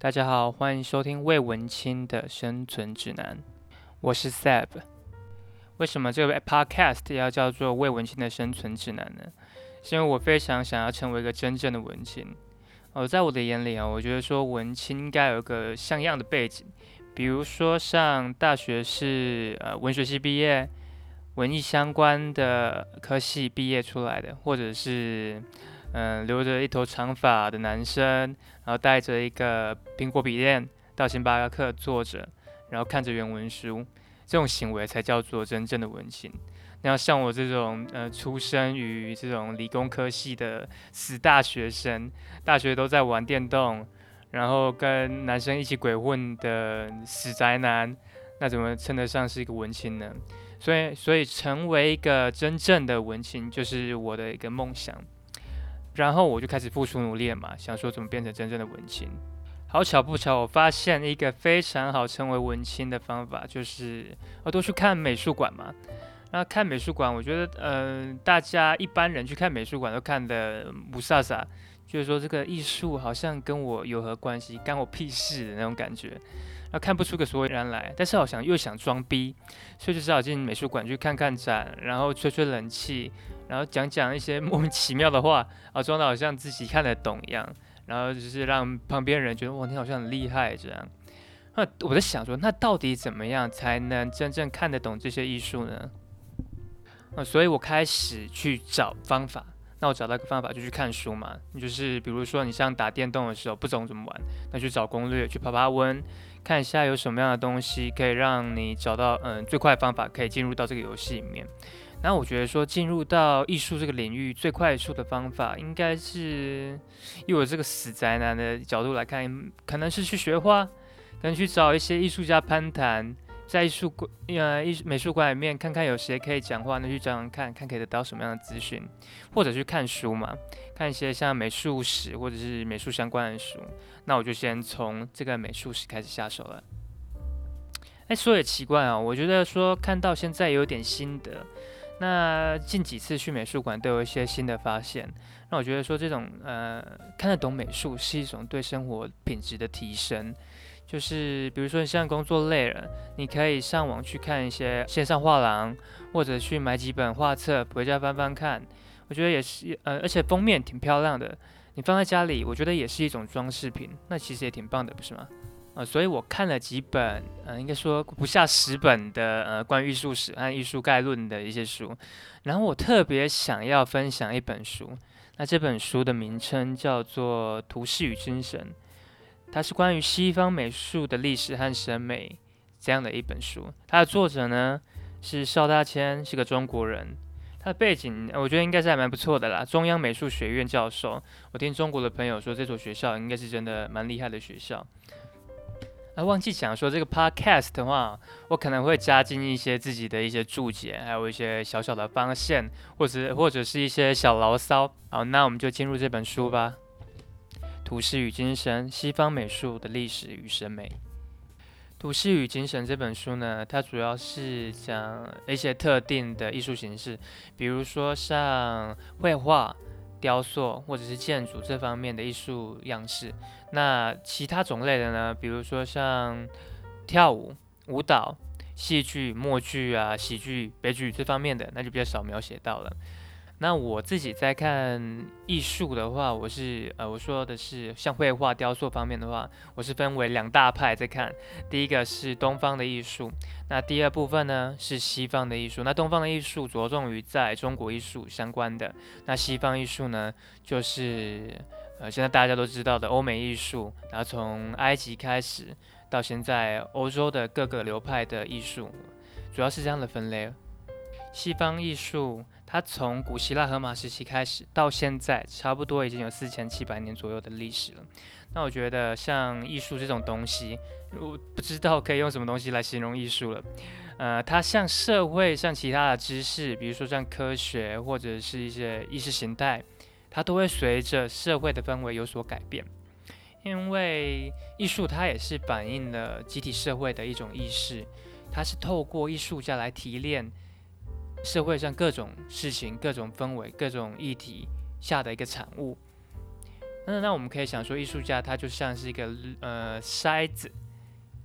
大家好，欢迎收听魏文清的生存指南，我是 Seb。为什么这个 Podcast 要叫做魏文清的生存指南呢？是因为我非常想要成为一个真正的文青。哦，在我的眼里啊，我觉得说文青应该有一个像样的背景，比如说上大学是呃文学系毕业。文艺相关的科系毕业出来的，或者是嗯留着一头长发的男生，然后带着一个苹果笔电到星巴克坐着，然后看着原文书，这种行为才叫做真正的文青。那像我这种呃出生于这种理工科系的死大学生，大学都在玩电动，然后跟男生一起鬼混的死宅男，那怎么称得上是一个文青呢？所以，所以成为一个真正的文青就是我的一个梦想。然后我就开始付出努力嘛，想说怎么变成真正的文青。好巧不巧，我发现一个非常好成为文青的方法，就是我多去看美术馆嘛。那看美术馆，我觉得，呃，大家一般人去看美术馆都看的不飒飒，就是说这个艺术好像跟我有何关系，干我屁事的那种感觉。那看不出个所以然来，但是好像又想装逼，所以就只好进美术馆去看看展，然后吹吹冷气，然后讲讲一些莫名其妙的话，啊，装的好像自己看得懂一样，然后就是让旁边人觉得哇，你好像很厉害这样。那我在想说，那到底怎么样才能真正看得懂这些艺术呢？啊，所以我开始去找方法。那我找到一个方法，就去看书嘛。就是比如说，你像打电动的时候不懂怎么玩，那去找攻略，去爬爬温。看一下有什么样的东西可以让你找到嗯最快的方法，可以进入到这个游戏里面。那我觉得说进入到艺术这个领域最快速的方法，应该是以我这个死宅男的角度来看，可能是去学画，可能去找一些艺术家攀谈。在艺术馆，呃，艺美术馆里面看看有谁可以讲话，那去找找看看可以得到什么样的资讯，或者去看书嘛，看一些像美术史或者是美术相关的书。那我就先从这个美术史开始下手了。哎，说也奇怪啊，我觉得说看到现在有点心得，那近几次去美术馆都有一些新的发现。那我觉得说这种呃看得懂美术是一种对生活品质的提升。就是比如说你现在工作累了，你可以上网去看一些线上画廊，或者去买几本画册回家翻翻看。我觉得也是，呃，而且封面挺漂亮的，你放在家里，我觉得也是一种装饰品。那其实也挺棒的，不是吗？啊，所以我看了几本，呃，应该说不下十本的，呃，关于艺术史和艺术概论的一些书。然后我特别想要分享一本书，那这本书的名称叫做《图式与精神》。它是关于西方美术的历史和审美这样的一本书。它的作者呢是邵大千，是个中国人。他的背景我觉得应该是还蛮不错的啦，中央美术学院教授。我听中国的朋友说，这所学校应该是真的蛮厉害的学校。啊，忘记讲说这个 podcast 的话，我可能会加进一些自己的一些注解，还有一些小小的方向，或者或者是一些小牢骚。好，那我们就进入这本书吧。图式与精神：西方美术的历史与审美。图式与精神这本书呢，它主要是讲一些特定的艺术形式，比如说像绘画、雕塑或者是建筑这方面的艺术样式。那其他种类的呢，比如说像跳舞、舞蹈、戏剧、默剧啊、喜剧、悲剧这方面的，那就比较少描写到了。那我自己在看艺术的话，我是呃我说的是像绘画、雕塑方面的话，我是分为两大派在看。第一个是东方的艺术，那第二部分呢是西方的艺术。那东方的艺术着重于在中国艺术相关的，那西方艺术呢就是呃现在大家都知道的欧美艺术，然后从埃及开始到现在欧洲的各个流派的艺术，主要是这样的分类。西方艺术。它从古希腊荷马时期开始，到现在差不多已经有四千七百年左右的历史了。那我觉得像艺术这种东西，我不知道可以用什么东西来形容艺术了。呃，它像社会像其他的知识，比如说像科学或者是一些意识形态，它都会随着社会的氛围有所改变。因为艺术它也是反映了集体社会的一种意识，它是透过艺术家来提炼。社会上各种事情、各种氛围、各种议题下的一个产物。那那我们可以想说，艺术家他就像是一个呃筛子，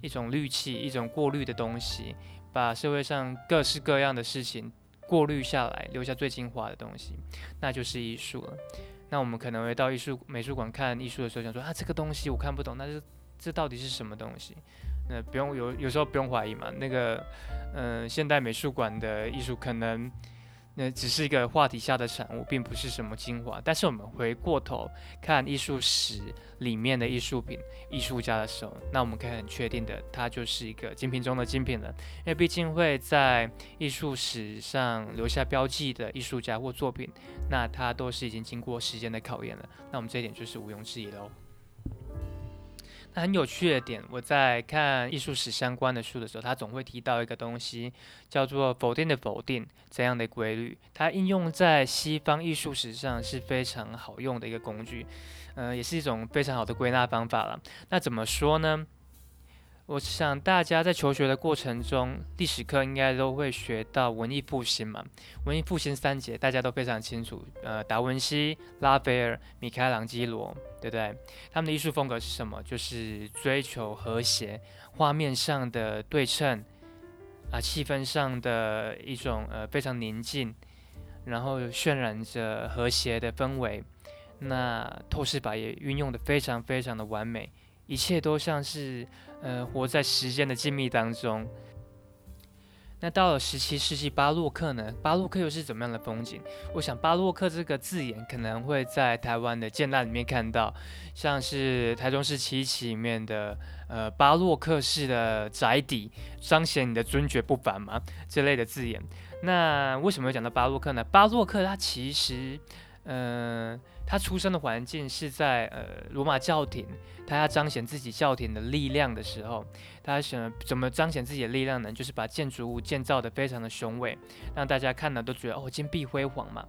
一种滤器，一种过滤的东西，把社会上各式各样的事情过滤下来，留下最精华的东西，那就是艺术了。那我们可能会到艺术美术馆看艺术的时候，想说啊，这个东西我看不懂，那这这到底是什么东西？那不用有有时候不用怀疑嘛，那个嗯，现代美术馆的艺术可能。那只是一个话题下的产物，并不是什么精华。但是我们回过头看艺术史里面的艺术品、艺术家的时候，那我们可以很确定的，它就是一个精品中的精品了。因为毕竟会在艺术史上留下标记的艺术家或作品，那它都是已经经过时间的考验了。那我们这一点就是毋庸置疑喽。那很有趣的点，我在看艺术史相关的书的时候，他总会提到一个东西，叫做否定的否定这样的规律。它应用在西方艺术史上是非常好用的一个工具，嗯，也是一种非常好的归纳方法了。那怎么说呢？我想大家在求学的过程中，历史课应该都会学到文艺复兴嘛。文艺复兴三杰大家都非常清楚，呃，达文西、拉斐尔、米开朗基罗，对不对？他们的艺术风格是什么？就是追求和谐，画面上的对称，啊，气氛上的一种呃非常宁静，然后渲染着和谐的氛围。那透视法也运用的非常非常的完美。一切都像是，呃，活在时间的静谧当中。那到了十七世纪巴洛克呢？巴洛克又是怎么样的风景？我想巴洛克这个字眼可能会在台湾的建案里面看到，像是台中市七期里面的呃巴洛克式的宅邸，彰显你的尊爵不凡嘛这类的字眼。那为什么会讲到巴洛克呢？巴洛克它其实，嗯。他出生的环境是在呃罗马教廷，他要彰显自己教廷的力量的时候，他想怎么彰显自己的力量呢？就是把建筑物建造的非常的雄伟，让大家看了都觉得哦金碧辉煌嘛。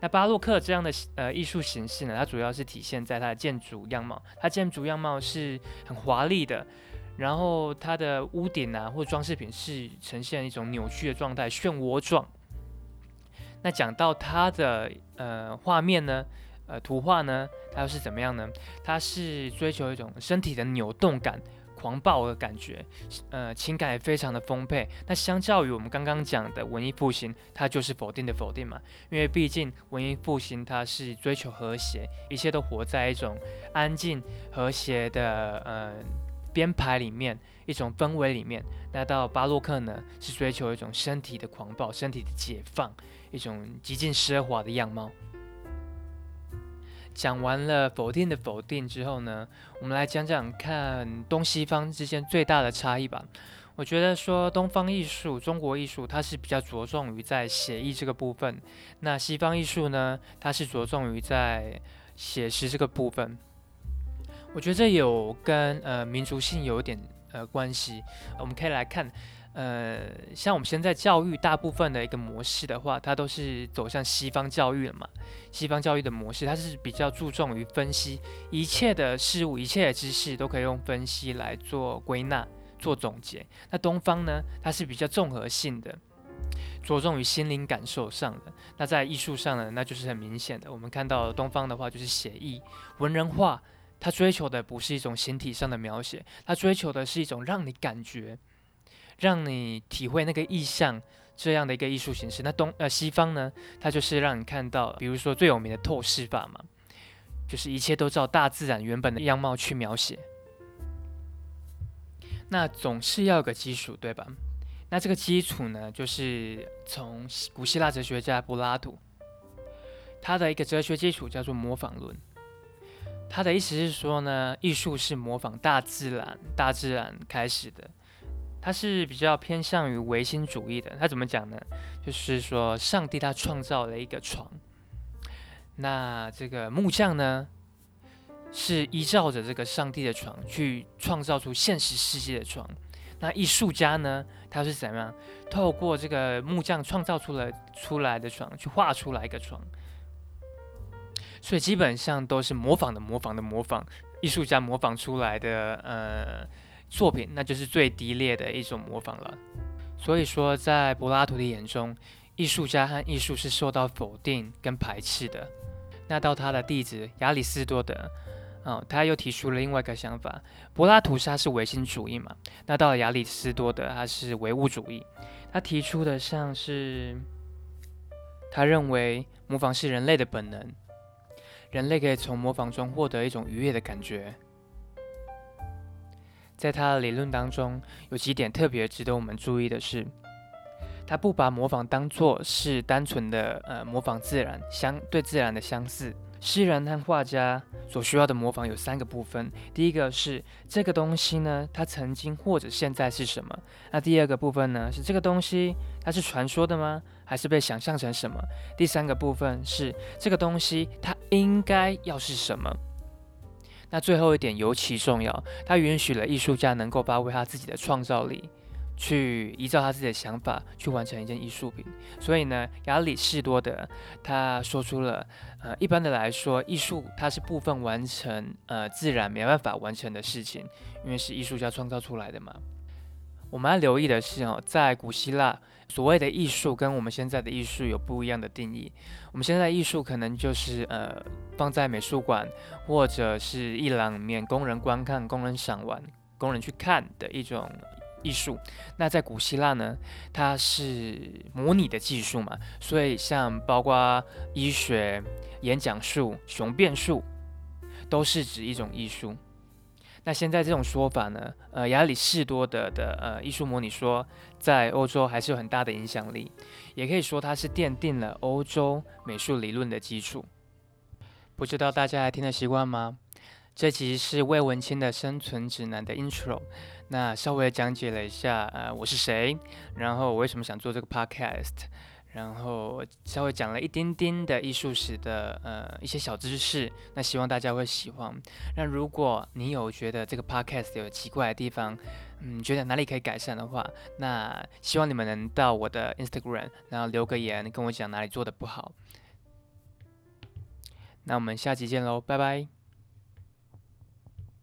那巴洛克这样的呃艺术形式呢，它主要是体现在它的建筑样貌，它建筑样貌是很华丽的，然后它的屋顶啊或装饰品是呈现一种扭曲的状态，漩涡状。那讲到它的呃画面呢，呃图画呢，它又是怎么样呢？它是追求一种身体的扭动感、狂暴的感觉，呃情感也非常的丰沛。那相较于我们刚刚讲的文艺复兴，它就是否定的否定嘛，因为毕竟文艺复兴它是追求和谐，一切都活在一种安静和谐的呃编排里面，一种氛围里面。那到巴洛克呢，是追求一种身体的狂暴、身体的解放。一种极尽奢华的样貌。讲完了否定的否定之后呢，我们来讲讲看东西方之间最大的差异吧。我觉得说东方艺术、中国艺术，它是比较着重于在写意这个部分；那西方艺术呢，它是着重于在写实这个部分。我觉得这有跟呃民族性有点呃关系。我们可以来看。呃，像我们现在教育大部分的一个模式的话，它都是走向西方教育了嘛？西方教育的模式，它是比较注重于分析一切的事物、一切的知识都可以用分析来做归纳、做总结。那东方呢，它是比较综合性的，着重于心灵感受上的。那在艺术上呢，那就是很明显的。我们看到东方的话，就是写意、文人画，它追求的不是一种形体上的描写，它追求的是一种让你感觉。让你体会那个意象这样的一个艺术形式，那东呃西方呢，它就是让你看到，比如说最有名的透视法嘛，就是一切都照大自然原本的样貌去描写。那总是要有个基础，对吧？那这个基础呢，就是从古希腊哲学家柏拉图，他的一个哲学基础叫做模仿论。他的意思是说呢，艺术是模仿大自然，大自然开始的。他是比较偏向于唯心主义的。他怎么讲呢？就是说，上帝他创造了一个床，那这个木匠呢，是依照着这个上帝的床去创造出现实世界的床。那艺术家呢，他是怎么样透过这个木匠创造出了出来的床，去画出来一个床？所以基本上都是模仿的、模仿的、模仿，艺术家模仿出来的，呃。作品那就是最低劣的一种模仿了。所以说，在柏拉图的眼中，艺术家和艺术是受到否定跟排斥的。那到他的弟子亚里士多德，哦，他又提出了另外一个想法。柏拉图他是唯心主义嘛，那到了亚里士多德，他是唯物主义。他提出的像是，他认为模仿是人类的本能，人类可以从模仿中获得一种愉悦的感觉。在他的理论当中，有几点特别值得我们注意的是。他不把模仿当作是单纯的呃模仿自然相对自然的相似。诗人和画家所需要的模仿有三个部分：第一个是这个东西呢，它曾经或者现在是什么？那第二个部分呢，是这个东西它是传说的吗？还是被想象成什么？第三个部分是这个东西它应该要是什么？那最后一点尤其重要，它允许了艺术家能够发挥他自己的创造力。去依照他自己的想法去完成一件艺术品，所以呢，亚里士多德他说出了，呃，一般的来说，艺术它是部分完成，呃，自然没办法完成的事情，因为是艺术家创造出来的嘛。我们要留意的是哦，在古希腊，所谓的艺术跟我们现在的艺术有不一样的定义。我们现在艺术可能就是呃，放在美术馆或者是一廊里面，供人观看、供人赏玩、供人去看的一种。艺术，那在古希腊呢，它是模拟的技术嘛，所以像包括医学、演讲术、雄辩术，都是指一种艺术。那现在这种说法呢，呃，亚里士多德的呃艺术模拟说，在欧洲还是有很大的影响力，也可以说它是奠定了欧洲美术理论的基础。不知道大家还听得习惯吗？这其实是魏文清的生存指南的 intro。那稍微讲解了一下，呃，我是谁，然后我为什么想做这个 podcast，然后稍微讲了一丁丁的艺术史的呃一些小知识，那希望大家会喜欢。那如果你有觉得这个 podcast 有奇怪的地方，嗯，觉得哪里可以改善的话，那希望你们能到我的 Instagram，然后留个言跟我讲哪里做的不好。那我们下期见喽，拜拜。